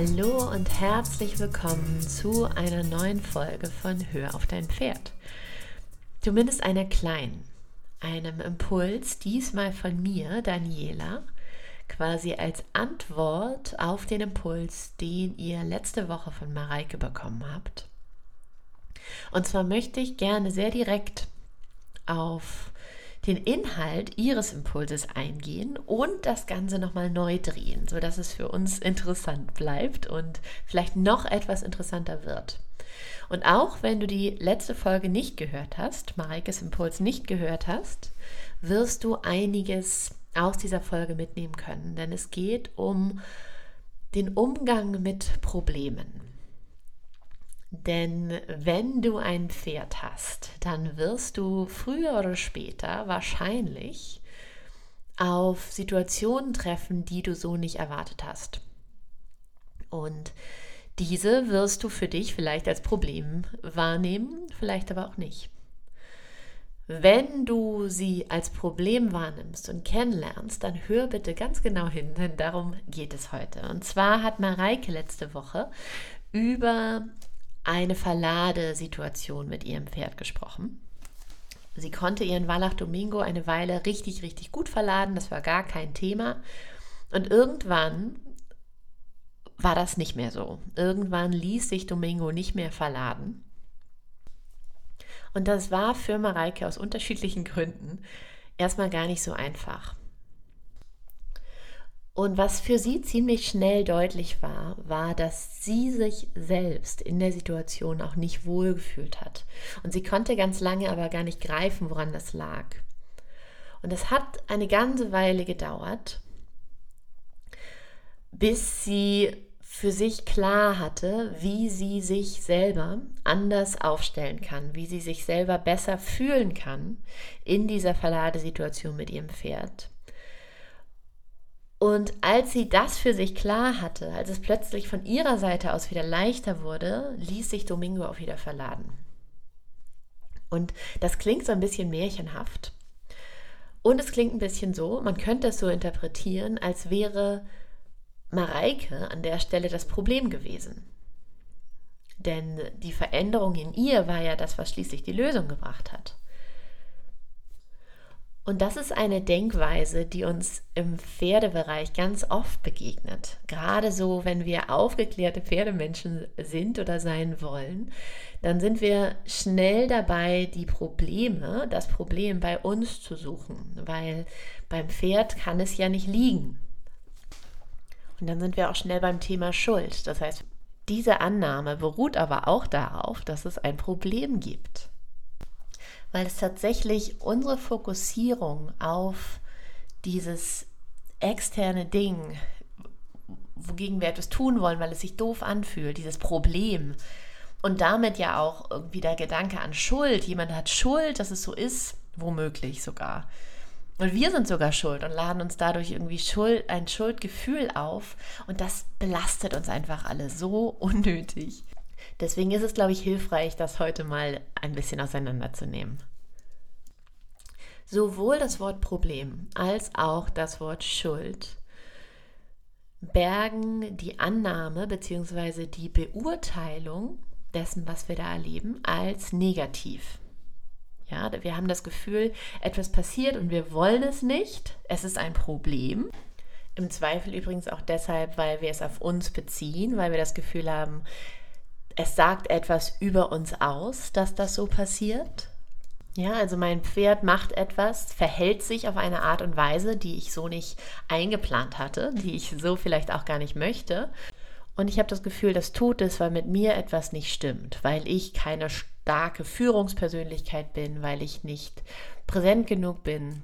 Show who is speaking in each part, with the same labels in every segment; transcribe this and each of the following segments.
Speaker 1: Hallo und herzlich willkommen zu einer neuen Folge von Hör auf dein Pferd. Zumindest einer kleinen, einem Impuls, diesmal von mir, Daniela, quasi als Antwort auf den Impuls, den ihr letzte Woche von Mareike bekommen habt. Und zwar möchte ich gerne sehr direkt auf den Inhalt Ihres Impulses eingehen und das Ganze nochmal neu drehen, sodass es für uns interessant bleibt und vielleicht noch etwas interessanter wird. Und auch wenn du die letzte Folge nicht gehört hast, Mareikes Impuls nicht gehört hast, wirst du einiges aus dieser Folge mitnehmen können, denn es geht um den Umgang mit Problemen. Denn wenn du ein Pferd hast, dann wirst du früher oder später wahrscheinlich auf Situationen treffen, die du so nicht erwartet hast. Und diese wirst du für dich vielleicht als Problem wahrnehmen, vielleicht aber auch nicht. Wenn du sie als Problem wahrnimmst und kennenlernst, dann hör bitte ganz genau hin, denn darum geht es heute. Und zwar hat Mareike letzte Woche über eine Verladesituation mit ihrem Pferd gesprochen. Sie konnte ihren Wallach Domingo eine Weile richtig, richtig gut verladen. Das war gar kein Thema. Und irgendwann war das nicht mehr so. Irgendwann ließ sich Domingo nicht mehr verladen. Und das war für Mareike aus unterschiedlichen Gründen erstmal gar nicht so einfach. Und was für sie ziemlich schnell deutlich war, war, dass sie sich selbst in der Situation auch nicht wohlgefühlt hat. Und sie konnte ganz lange aber gar nicht greifen, woran das lag. Und es hat eine ganze Weile gedauert, bis sie für sich klar hatte, wie sie sich selber anders aufstellen kann, wie sie sich selber besser fühlen kann in dieser Verladesituation mit ihrem Pferd und als sie das für sich klar hatte, als es plötzlich von ihrer Seite aus wieder leichter wurde, ließ sich Domingo auch wieder verladen. Und das klingt so ein bisschen märchenhaft. Und es klingt ein bisschen so, man könnte es so interpretieren, als wäre Mareike an der Stelle das Problem gewesen. Denn die Veränderung in ihr war ja das, was schließlich die Lösung gebracht hat. Und das ist eine Denkweise, die uns im Pferdebereich ganz oft begegnet. Gerade so, wenn wir aufgeklärte Pferdemenschen sind oder sein wollen, dann sind wir schnell dabei, die Probleme, das Problem bei uns zu suchen, weil beim Pferd kann es ja nicht liegen. Und dann sind wir auch schnell beim Thema Schuld. Das heißt, diese Annahme beruht aber auch darauf, dass es ein Problem gibt weil es tatsächlich unsere Fokussierung auf dieses externe Ding, wogegen wir etwas tun wollen, weil es sich doof anfühlt, dieses Problem und damit ja auch irgendwie der Gedanke an Schuld, jemand hat Schuld, dass es so ist, womöglich sogar. Und wir sind sogar schuld und laden uns dadurch irgendwie Schuld, ein Schuldgefühl auf. Und das belastet uns einfach alle so unnötig. Deswegen ist es, glaube ich, hilfreich, das heute mal ein bisschen auseinanderzunehmen. Sowohl das Wort Problem als auch das Wort Schuld bergen die Annahme bzw. die Beurteilung dessen, was wir da erleben, als negativ. Ja, wir haben das Gefühl, etwas passiert und wir wollen es nicht. Es ist ein Problem. Im Zweifel übrigens auch deshalb, weil wir es auf uns beziehen, weil wir das Gefühl haben, es sagt etwas über uns aus, dass das so passiert. Ja, also mein Pferd macht etwas, verhält sich auf eine Art und Weise, die ich so nicht eingeplant hatte, die ich so vielleicht auch gar nicht möchte. Und ich habe das Gefühl, das tut es, weil mit mir etwas nicht stimmt, weil ich keine starke Führungspersönlichkeit bin, weil ich nicht präsent genug bin,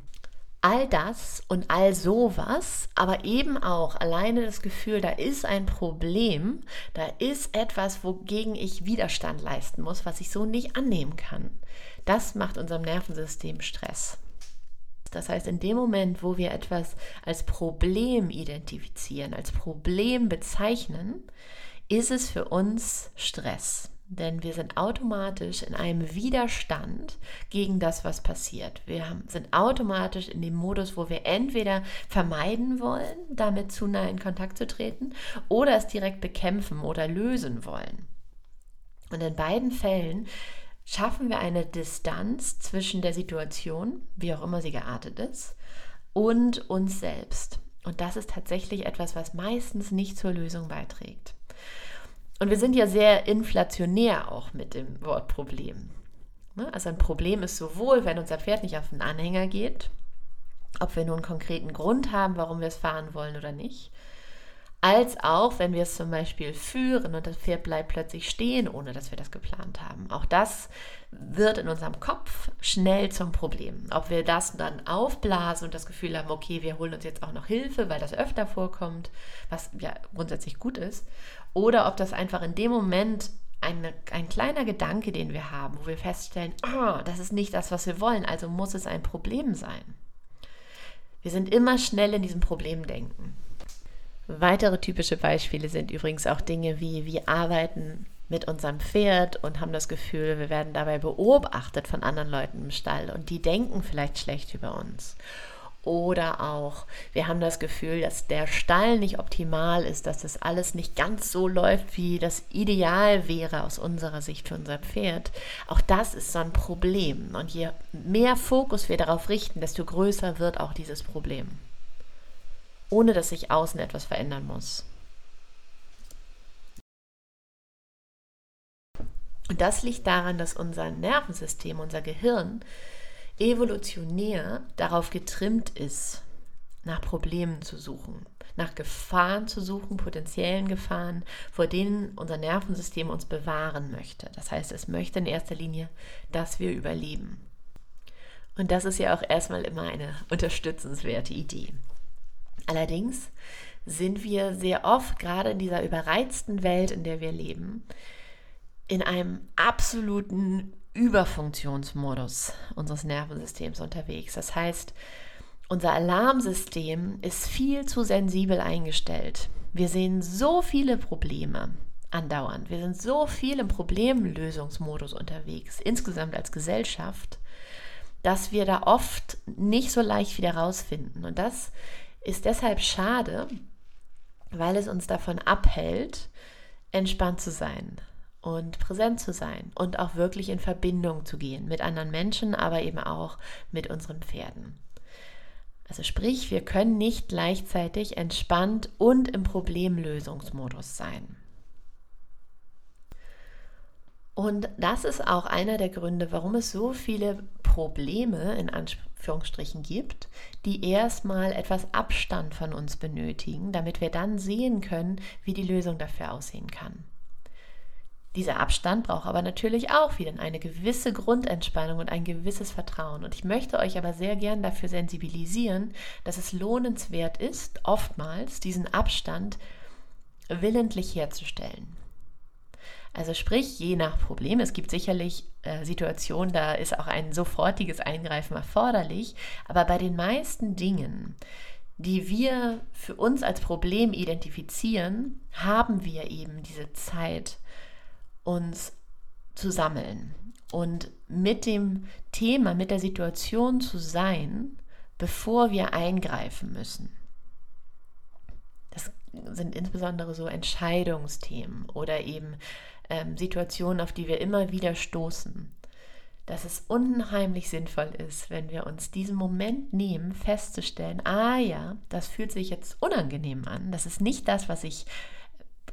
Speaker 1: all das und all sowas, aber eben auch alleine das Gefühl, da ist ein Problem, da ist etwas, wogegen ich Widerstand leisten muss, was ich so nicht annehmen kann. Das macht unserem Nervensystem Stress. Das heißt, in dem Moment, wo wir etwas als Problem identifizieren, als Problem bezeichnen, ist es für uns Stress. Denn wir sind automatisch in einem Widerstand gegen das, was passiert. Wir sind automatisch in dem Modus, wo wir entweder vermeiden wollen, damit zu nah in Kontakt zu treten, oder es direkt bekämpfen oder lösen wollen. Und in beiden Fällen schaffen wir eine Distanz zwischen der Situation, wie auch immer sie geartet ist, und uns selbst. Und das ist tatsächlich etwas, was meistens nicht zur Lösung beiträgt. Und wir sind ja sehr inflationär auch mit dem Wort Problem. Ne? Also ein Problem ist sowohl, wenn unser Pferd nicht auf den Anhänger geht, ob wir nur einen konkreten Grund haben, warum wir es fahren wollen oder nicht, als auch, wenn wir es zum Beispiel führen und das Pferd bleibt plötzlich stehen, ohne dass wir das geplant haben. Auch das wird in unserem Kopf schnell zum Problem. Ob wir das dann aufblasen und das Gefühl haben, okay, wir holen uns jetzt auch noch Hilfe, weil das öfter vorkommt, was ja grundsätzlich gut ist, oder ob das einfach in dem Moment eine, ein kleiner Gedanke, den wir haben, wo wir feststellen, oh, das ist nicht das, was wir wollen, also muss es ein Problem sein. Wir sind immer schnell in diesem Problemdenken. Weitere typische Beispiele sind übrigens auch Dinge wie wir arbeiten mit unserem Pferd und haben das Gefühl, wir werden dabei beobachtet von anderen Leuten im Stall und die denken vielleicht schlecht über uns. Oder auch, wir haben das Gefühl, dass der Stall nicht optimal ist, dass das alles nicht ganz so läuft, wie das ideal wäre aus unserer Sicht für unser Pferd. Auch das ist so ein Problem. Und je mehr Fokus wir darauf richten, desto größer wird auch dieses Problem ohne dass sich außen etwas verändern muss. Und das liegt daran, dass unser Nervensystem, unser Gehirn evolutionär darauf getrimmt ist, nach Problemen zu suchen, nach Gefahren zu suchen, potenziellen Gefahren, vor denen unser Nervensystem uns bewahren möchte. Das heißt, es möchte in erster Linie, dass wir überleben. Und das ist ja auch erstmal immer eine unterstützenswerte Idee. Allerdings sind wir sehr oft, gerade in dieser überreizten Welt, in der wir leben, in einem absoluten Überfunktionsmodus unseres Nervensystems unterwegs. Das heißt, unser Alarmsystem ist viel zu sensibel eingestellt. Wir sehen so viele Probleme andauernd. Wir sind so viel im Problemlösungsmodus unterwegs, insgesamt als Gesellschaft, dass wir da oft nicht so leicht wieder rausfinden. Und das ist deshalb schade, weil es uns davon abhält, entspannt zu sein und präsent zu sein und auch wirklich in Verbindung zu gehen mit anderen Menschen, aber eben auch mit unseren Pferden. Also sprich, wir können nicht gleichzeitig entspannt und im Problemlösungsmodus sein. Und das ist auch einer der Gründe, warum es so viele Probleme in Anführungsstrichen gibt, die erstmal etwas Abstand von uns benötigen, damit wir dann sehen können, wie die Lösung dafür aussehen kann. Dieser Abstand braucht aber natürlich auch wieder eine gewisse Grundentspannung und ein gewisses Vertrauen. Und ich möchte euch aber sehr gern dafür sensibilisieren, dass es lohnenswert ist, oftmals diesen Abstand willentlich herzustellen. Also sprich, je nach Problem, es gibt sicherlich äh, Situationen, da ist auch ein sofortiges Eingreifen erforderlich, aber bei den meisten Dingen, die wir für uns als Problem identifizieren, haben wir eben diese Zeit, uns zu sammeln und mit dem Thema, mit der Situation zu sein, bevor wir eingreifen müssen. Das sind insbesondere so Entscheidungsthemen oder eben ähm, Situationen, auf die wir immer wieder stoßen, dass es unheimlich sinnvoll ist, wenn wir uns diesen Moment nehmen, festzustellen, ah ja, das fühlt sich jetzt unangenehm an, das ist nicht das, was ich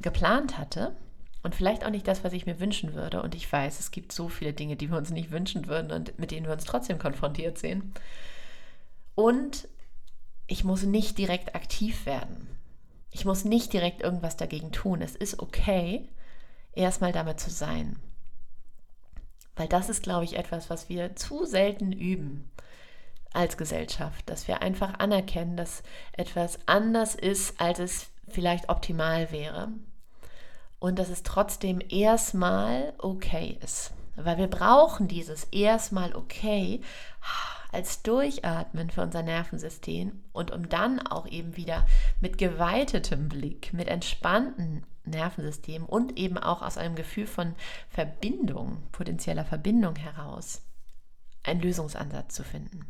Speaker 1: geplant hatte und vielleicht auch nicht das, was ich mir wünschen würde. Und ich weiß, es gibt so viele Dinge, die wir uns nicht wünschen würden und mit denen wir uns trotzdem konfrontiert sehen. Und ich muss nicht direkt aktiv werden. Ich muss nicht direkt irgendwas dagegen tun. Es ist okay, erstmal damit zu sein. Weil das ist, glaube ich, etwas, was wir zu selten üben als Gesellschaft, dass wir einfach anerkennen, dass etwas anders ist, als es vielleicht optimal wäre. Und dass es trotzdem erstmal okay ist. Weil wir brauchen dieses erstmal okay als Durchatmen für unser Nervensystem und um dann auch eben wieder mit geweitetem Blick, mit entspannten Nervensystem und eben auch aus einem Gefühl von Verbindung, potenzieller Verbindung heraus, einen Lösungsansatz zu finden.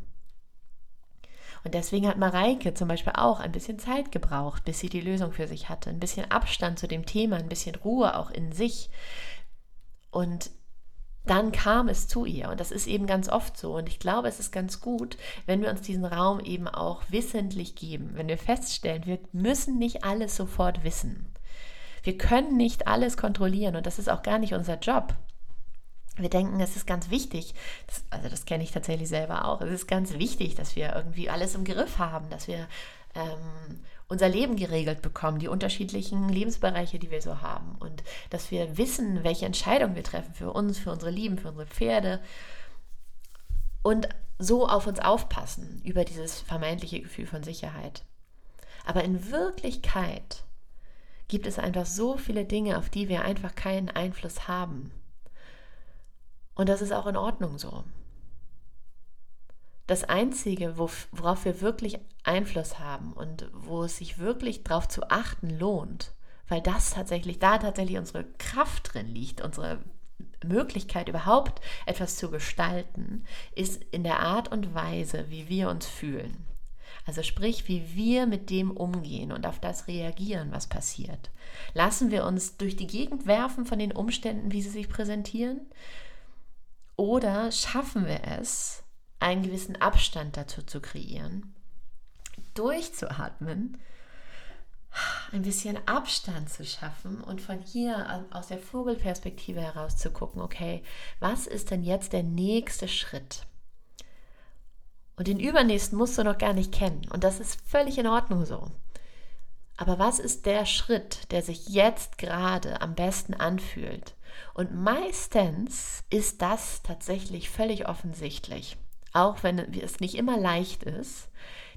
Speaker 1: Und deswegen hat Mareike zum Beispiel auch ein bisschen Zeit gebraucht, bis sie die Lösung für sich hatte. Ein bisschen Abstand zu dem Thema, ein bisschen Ruhe auch in sich. Und dann kam es zu ihr. Und das ist eben ganz oft so. Und ich glaube, es ist ganz gut, wenn wir uns diesen Raum eben auch wissentlich geben. Wenn wir feststellen, wir müssen nicht alles sofort wissen. Wir können nicht alles kontrollieren und das ist auch gar nicht unser Job. Wir denken, es ist ganz wichtig, das, also das kenne ich tatsächlich selber auch, es ist ganz wichtig, dass wir irgendwie alles im Griff haben, dass wir ähm, unser Leben geregelt bekommen, die unterschiedlichen Lebensbereiche, die wir so haben und dass wir wissen, welche Entscheidungen wir treffen für uns, für unsere Lieben, für unsere Pferde und so auf uns aufpassen über dieses vermeintliche Gefühl von Sicherheit. Aber in Wirklichkeit gibt es einfach so viele Dinge, auf die wir einfach keinen Einfluss haben. Und das ist auch in Ordnung so. Das Einzige, worauf wir wirklich Einfluss haben und wo es sich wirklich darauf zu achten lohnt, weil das tatsächlich, da tatsächlich unsere Kraft drin liegt, unsere Möglichkeit überhaupt etwas zu gestalten, ist in der Art und Weise, wie wir uns fühlen. Also sprich, wie wir mit dem umgehen und auf das reagieren, was passiert. Lassen wir uns durch die Gegend werfen von den Umständen, wie sie sich präsentieren? Oder schaffen wir es, einen gewissen Abstand dazu zu kreieren, durchzuatmen, ein bisschen Abstand zu schaffen und von hier aus der Vogelperspektive heraus zu gucken, okay, was ist denn jetzt der nächste Schritt? Und den übernächsten musst du noch gar nicht kennen. Und das ist völlig in Ordnung so. Aber was ist der Schritt, der sich jetzt gerade am besten anfühlt? Und meistens ist das tatsächlich völlig offensichtlich. Auch wenn es nicht immer leicht ist,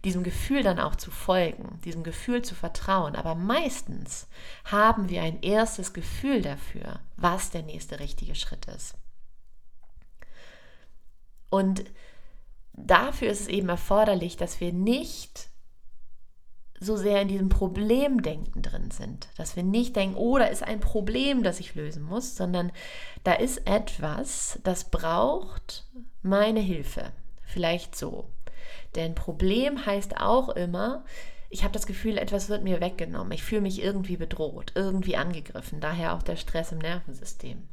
Speaker 1: diesem Gefühl dann auch zu folgen, diesem Gefühl zu vertrauen. Aber meistens haben wir ein erstes Gefühl dafür, was der nächste richtige Schritt ist. Und dafür ist es eben erforderlich, dass wir nicht so sehr in diesem Problemdenken drin sind. Dass wir nicht denken, oh, da ist ein Problem, das ich lösen muss, sondern da ist etwas, das braucht meine Hilfe. Vielleicht so. Denn Problem heißt auch immer, ich habe das Gefühl, etwas wird mir weggenommen. Ich fühle mich irgendwie bedroht, irgendwie angegriffen. Daher auch der Stress im Nervensystem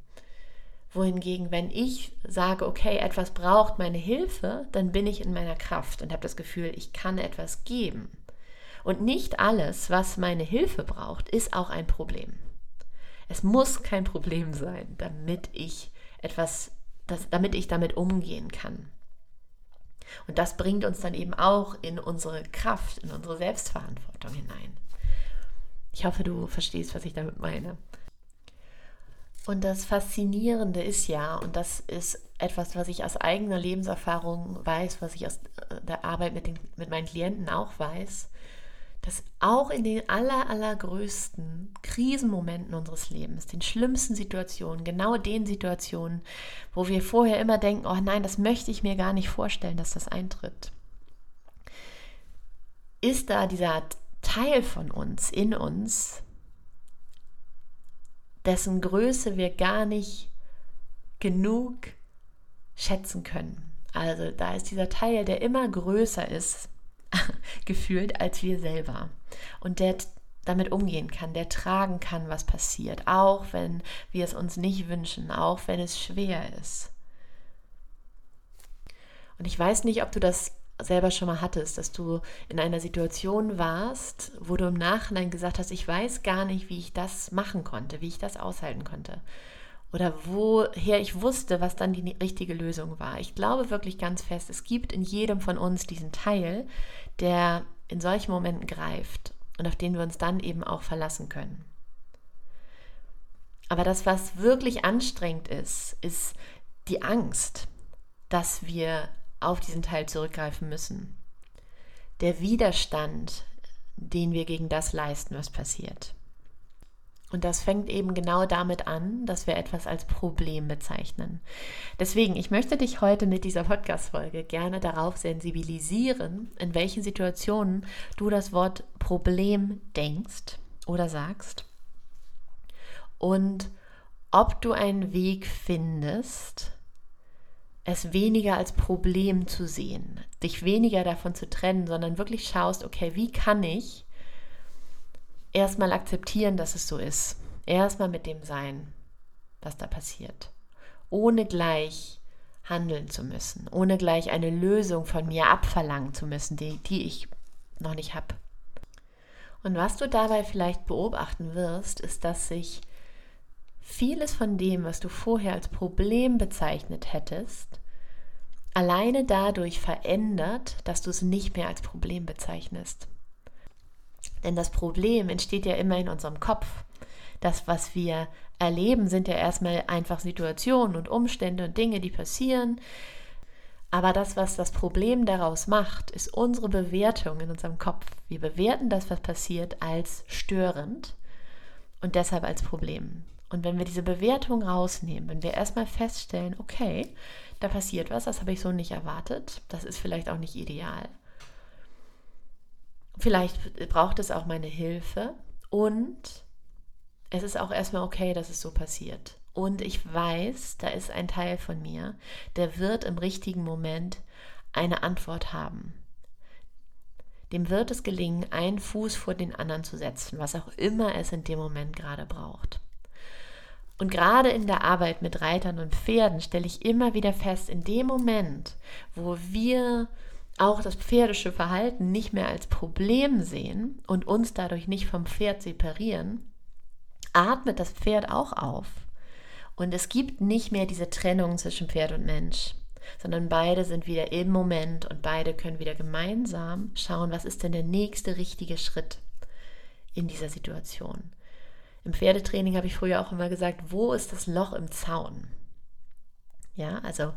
Speaker 1: wohingegen, wenn ich sage, okay, etwas braucht meine Hilfe, dann bin ich in meiner Kraft und habe das Gefühl, ich kann etwas geben. Und nicht alles, was meine Hilfe braucht, ist auch ein Problem. Es muss kein Problem sein, damit ich etwas, das, damit ich damit umgehen kann. Und das bringt uns dann eben auch in unsere Kraft, in unsere Selbstverantwortung hinein. Ich hoffe, du verstehst, was ich damit meine. Und das Faszinierende ist ja, und das ist etwas, was ich aus eigener Lebenserfahrung weiß, was ich aus äh, der Arbeit mit, den, mit meinen Klienten auch weiß, dass auch in den aller, allergrößten Krisenmomenten unseres Lebens, den schlimmsten Situationen, genau den Situationen, wo wir vorher immer denken, oh nein, das möchte ich mir gar nicht vorstellen, dass das eintritt, ist da dieser Teil von uns, in uns, dessen Größe wir gar nicht genug schätzen können. Also da ist dieser Teil, der immer größer ist, gefühlt, als wir selber. Und der damit umgehen kann, der tragen kann, was passiert, auch wenn wir es uns nicht wünschen, auch wenn es schwer ist. Und ich weiß nicht, ob du das selber schon mal hattest, dass du in einer Situation warst, wo du im Nachhinein gesagt hast, ich weiß gar nicht, wie ich das machen konnte, wie ich das aushalten konnte. Oder woher ich wusste, was dann die richtige Lösung war. Ich glaube wirklich ganz fest, es gibt in jedem von uns diesen Teil, der in solchen Momenten greift und auf den wir uns dann eben auch verlassen können. Aber das, was wirklich anstrengend ist, ist die Angst, dass wir auf diesen Teil zurückgreifen müssen. Der Widerstand, den wir gegen das leisten, was passiert. Und das fängt eben genau damit an, dass wir etwas als Problem bezeichnen. Deswegen, ich möchte dich heute mit dieser Podcast-Folge gerne darauf sensibilisieren, in welchen Situationen du das Wort Problem denkst oder sagst und ob du einen Weg findest, es weniger als Problem zu sehen, dich weniger davon zu trennen, sondern wirklich schaust, okay, wie kann ich erstmal akzeptieren, dass es so ist. Erstmal mit dem sein, was da passiert. Ohne gleich handeln zu müssen, ohne gleich eine Lösung von mir abverlangen zu müssen, die, die ich noch nicht habe. Und was du dabei vielleicht beobachten wirst, ist, dass sich vieles von dem, was du vorher als Problem bezeichnet hättest, alleine dadurch verändert, dass du es nicht mehr als Problem bezeichnest. Denn das Problem entsteht ja immer in unserem Kopf. Das, was wir erleben, sind ja erstmal einfach Situationen und Umstände und Dinge, die passieren. Aber das, was das Problem daraus macht, ist unsere Bewertung in unserem Kopf. Wir bewerten das, was passiert, als störend und deshalb als Problem. Und wenn wir diese Bewertung rausnehmen, wenn wir erstmal feststellen, okay, da passiert was, das habe ich so nicht erwartet, das ist vielleicht auch nicht ideal. Vielleicht braucht es auch meine Hilfe und es ist auch erstmal okay, dass es so passiert. Und ich weiß, da ist ein Teil von mir, der wird im richtigen Moment eine Antwort haben. Dem wird es gelingen, einen Fuß vor den anderen zu setzen, was auch immer es in dem Moment gerade braucht. Und gerade in der Arbeit mit Reitern und Pferden stelle ich immer wieder fest, in dem Moment, wo wir auch das pferdische Verhalten nicht mehr als Problem sehen und uns dadurch nicht vom Pferd separieren, atmet das Pferd auch auf. Und es gibt nicht mehr diese Trennung zwischen Pferd und Mensch, sondern beide sind wieder im Moment und beide können wieder gemeinsam schauen, was ist denn der nächste richtige Schritt in dieser Situation. Im Pferdetraining habe ich früher auch immer gesagt, wo ist das Loch im Zaun? Ja, also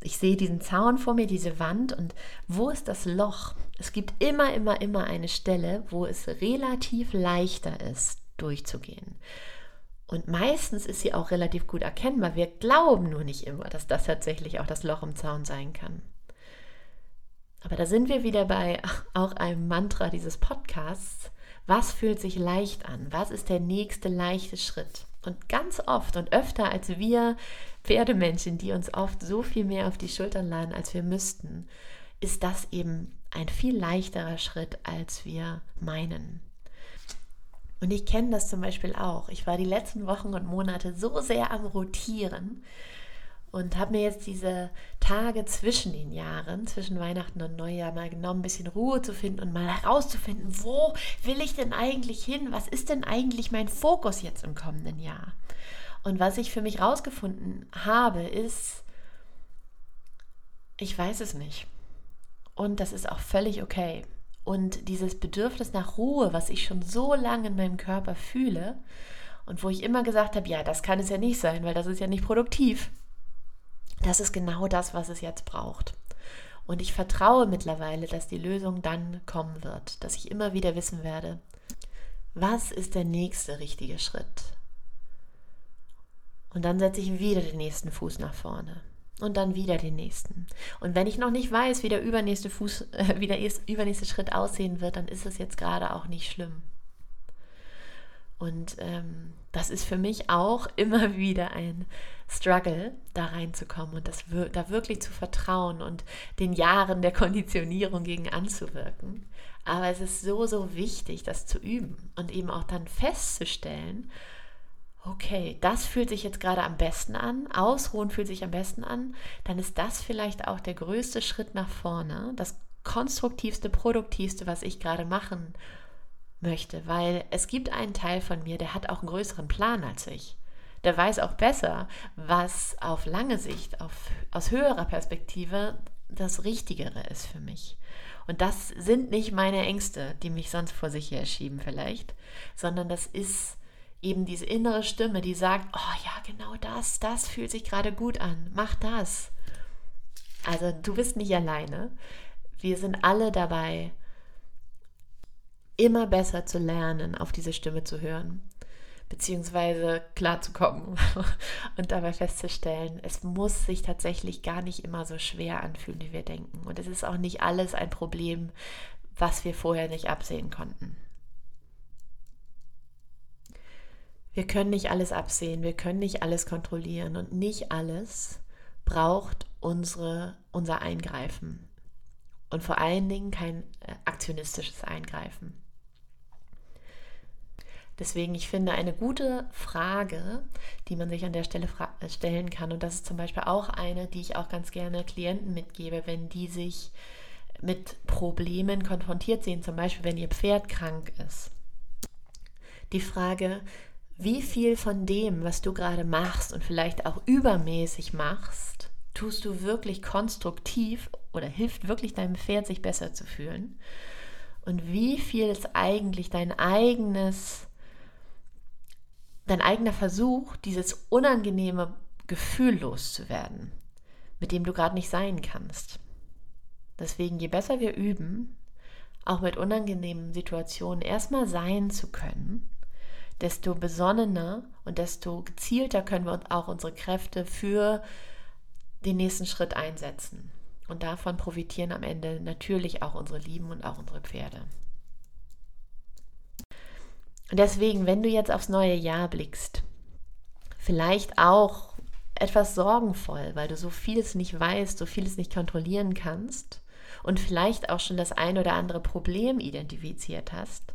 Speaker 1: ich sehe diesen Zaun vor mir, diese Wand und wo ist das Loch? Es gibt immer, immer, immer eine Stelle, wo es relativ leichter ist, durchzugehen. Und meistens ist sie auch relativ gut erkennbar. Wir glauben nur nicht immer, dass das tatsächlich auch das Loch im Zaun sein kann. Aber da sind wir wieder bei auch einem Mantra dieses Podcasts. Was fühlt sich leicht an? Was ist der nächste leichte Schritt? Und ganz oft und öfter als wir Pferdemenschen, die uns oft so viel mehr auf die Schultern laden, als wir müssten, ist das eben ein viel leichterer Schritt, als wir meinen. Und ich kenne das zum Beispiel auch. Ich war die letzten Wochen und Monate so sehr am Rotieren und habe mir jetzt diese Tage zwischen den Jahren, zwischen Weihnachten und Neujahr mal genommen, ein bisschen Ruhe zu finden und mal herauszufinden, wo will ich denn eigentlich hin? Was ist denn eigentlich mein Fokus jetzt im kommenden Jahr? Und was ich für mich herausgefunden habe, ist, ich weiß es nicht. Und das ist auch völlig okay. Und dieses Bedürfnis nach Ruhe, was ich schon so lange in meinem Körper fühle und wo ich immer gesagt habe, ja, das kann es ja nicht sein, weil das ist ja nicht produktiv das ist genau das, was es jetzt braucht. Und ich vertraue mittlerweile, dass die Lösung dann kommen wird, dass ich immer wieder wissen werde, was ist der nächste richtige Schritt. Und dann setze ich wieder den nächsten Fuß nach vorne und dann wieder den nächsten. Und wenn ich noch nicht weiß, wie der übernächste Fuß, äh, wie der übernächste Schritt aussehen wird, dann ist es jetzt gerade auch nicht schlimm. Und ähm, das ist für mich auch immer wieder ein Struggle, da reinzukommen und das, da wirklich zu vertrauen und den Jahren der Konditionierung gegen anzuwirken. Aber es ist so, so wichtig, das zu üben und eben auch dann festzustellen, okay, das fühlt sich jetzt gerade am besten an, ausruhen fühlt sich am besten an, dann ist das vielleicht auch der größte Schritt nach vorne, das konstruktivste, produktivste, was ich gerade machen möchte, weil es gibt einen Teil von mir, der hat auch einen größeren Plan als ich. Der weiß auch besser, was auf lange Sicht, auf, aus höherer Perspektive das Richtigere ist für mich. Und das sind nicht meine Ängste, die mich sonst vor sich her schieben vielleicht, sondern das ist eben diese innere Stimme, die sagt, oh ja, genau das, das fühlt sich gerade gut an, mach das. Also du bist nicht alleine. Wir sind alle dabei, immer besser zu lernen, auf diese Stimme zu hören, beziehungsweise klarzukommen und dabei festzustellen, es muss sich tatsächlich gar nicht immer so schwer anfühlen, wie wir denken. Und es ist auch nicht alles ein Problem, was wir vorher nicht absehen konnten. Wir können nicht alles absehen, wir können nicht alles kontrollieren und nicht alles braucht unsere, unser Eingreifen. Und vor allen Dingen kein äh, aktionistisches Eingreifen. Deswegen, ich finde, eine gute Frage, die man sich an der Stelle äh, stellen kann, und das ist zum Beispiel auch eine, die ich auch ganz gerne Klienten mitgebe, wenn die sich mit Problemen konfrontiert sehen, zum Beispiel wenn ihr Pferd krank ist. Die Frage, wie viel von dem, was du gerade machst und vielleicht auch übermäßig machst, tust du wirklich konstruktiv oder hilft wirklich deinem Pferd, sich besser zu fühlen? Und wie viel ist eigentlich dein eigenes, dein eigener Versuch, dieses unangenehme Gefühl loszuwerden, mit dem du gerade nicht sein kannst? Deswegen, je besser wir üben, auch mit unangenehmen Situationen erstmal sein zu können, desto besonnener und desto gezielter können wir auch unsere Kräfte für den nächsten Schritt einsetzen. Und davon profitieren am Ende natürlich auch unsere Lieben und auch unsere Pferde. Und deswegen, wenn du jetzt aufs neue Jahr blickst, vielleicht auch etwas sorgenvoll, weil du so vieles nicht weißt, so vieles nicht kontrollieren kannst und vielleicht auch schon das ein oder andere Problem identifiziert hast,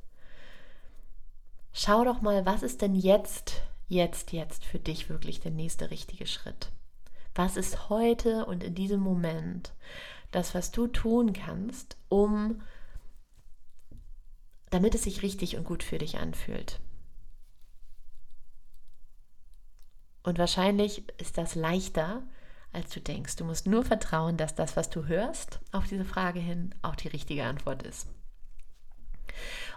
Speaker 1: schau doch mal, was ist denn jetzt, jetzt, jetzt für dich wirklich der nächste richtige Schritt? Was ist heute und in diesem Moment das, was du tun kannst, um damit es sich richtig und gut für dich anfühlt? Und wahrscheinlich ist das leichter, als du denkst. Du musst nur vertrauen, dass das, was du hörst, auf diese Frage hin auch die richtige Antwort ist.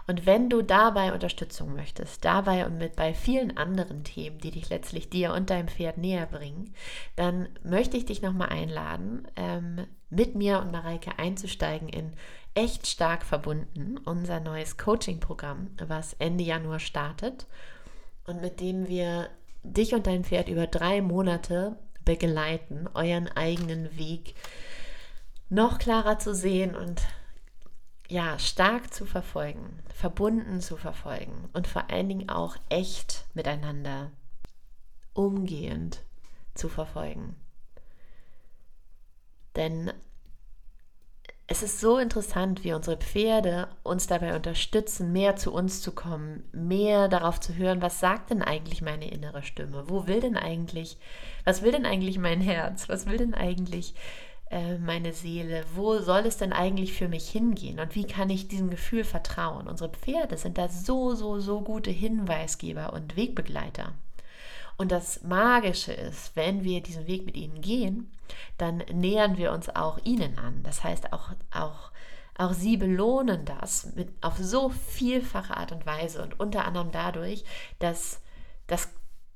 Speaker 1: Und wenn du dabei Unterstützung möchtest, dabei und mit bei vielen anderen Themen, die dich letztlich dir und deinem Pferd näher bringen, dann möchte ich dich nochmal einladen, ähm, mit mir und Mareike einzusteigen in echt stark verbunden, unser neues Coaching-Programm, was Ende Januar startet und mit dem wir dich und dein Pferd über drei Monate begleiten, euren eigenen Weg noch klarer zu sehen und ja, stark zu verfolgen, verbunden zu verfolgen und vor allen Dingen auch echt miteinander umgehend zu verfolgen. Denn es ist so interessant, wie unsere Pferde uns dabei unterstützen, mehr zu uns zu kommen, mehr darauf zu hören, was sagt denn eigentlich meine innere Stimme? Wo will denn eigentlich, was will denn eigentlich mein Herz? Was will denn eigentlich äh, meine Seele? Wo soll es denn eigentlich für mich hingehen? Und wie kann ich diesem Gefühl vertrauen? Unsere Pferde sind da so, so, so gute Hinweisgeber und Wegbegleiter. Und das Magische ist, wenn wir diesen Weg mit ihnen gehen, dann nähern wir uns auch ihnen an. Das heißt, auch, auch, auch sie belohnen das mit, auf so vielfache Art und Weise und unter anderem dadurch, dass das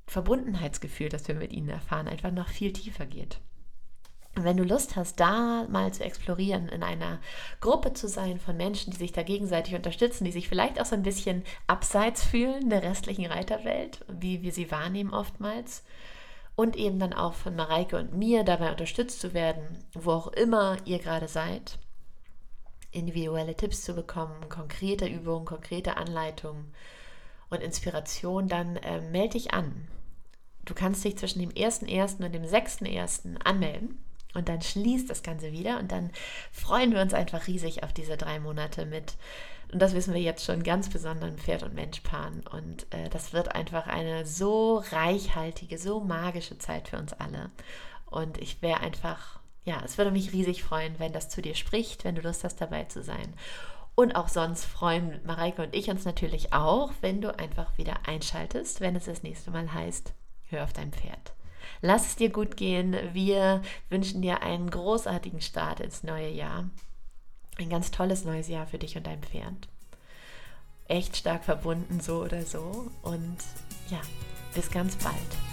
Speaker 1: Verbundenheitsgefühl, das wir mit ihnen erfahren, einfach noch viel tiefer geht. Wenn du Lust hast, da mal zu explorieren, in einer Gruppe zu sein von Menschen, die sich da gegenseitig unterstützen, die sich vielleicht auch so ein bisschen abseits fühlen der restlichen Reiterwelt, wie wir sie wahrnehmen oftmals, und eben dann auch von Mareike und mir dabei unterstützt zu werden, wo auch immer ihr gerade seid, individuelle Tipps zu bekommen, konkrete Übungen, konkrete Anleitungen und Inspiration, dann äh, melde dich an. Du kannst dich zwischen dem 1.1. und dem 6.1. anmelden und dann schließt das Ganze wieder und dann freuen wir uns einfach riesig auf diese drei Monate mit. Und das wissen wir jetzt schon ganz besonderen Pferd- und Menschpaaren. Und äh, das wird einfach eine so reichhaltige, so magische Zeit für uns alle. Und ich wäre einfach, ja, es würde mich riesig freuen, wenn das zu dir spricht, wenn du Lust hast, dabei zu sein. Und auch sonst freuen Mareike und ich uns natürlich auch, wenn du einfach wieder einschaltest, wenn es das nächste Mal heißt, hör auf dein Pferd. Lass es dir gut gehen. Wir wünschen dir einen großartigen Start ins neue Jahr. Ein ganz tolles neues Jahr für dich und dein Pferd. Echt stark verbunden, so oder so. Und ja, bis ganz bald.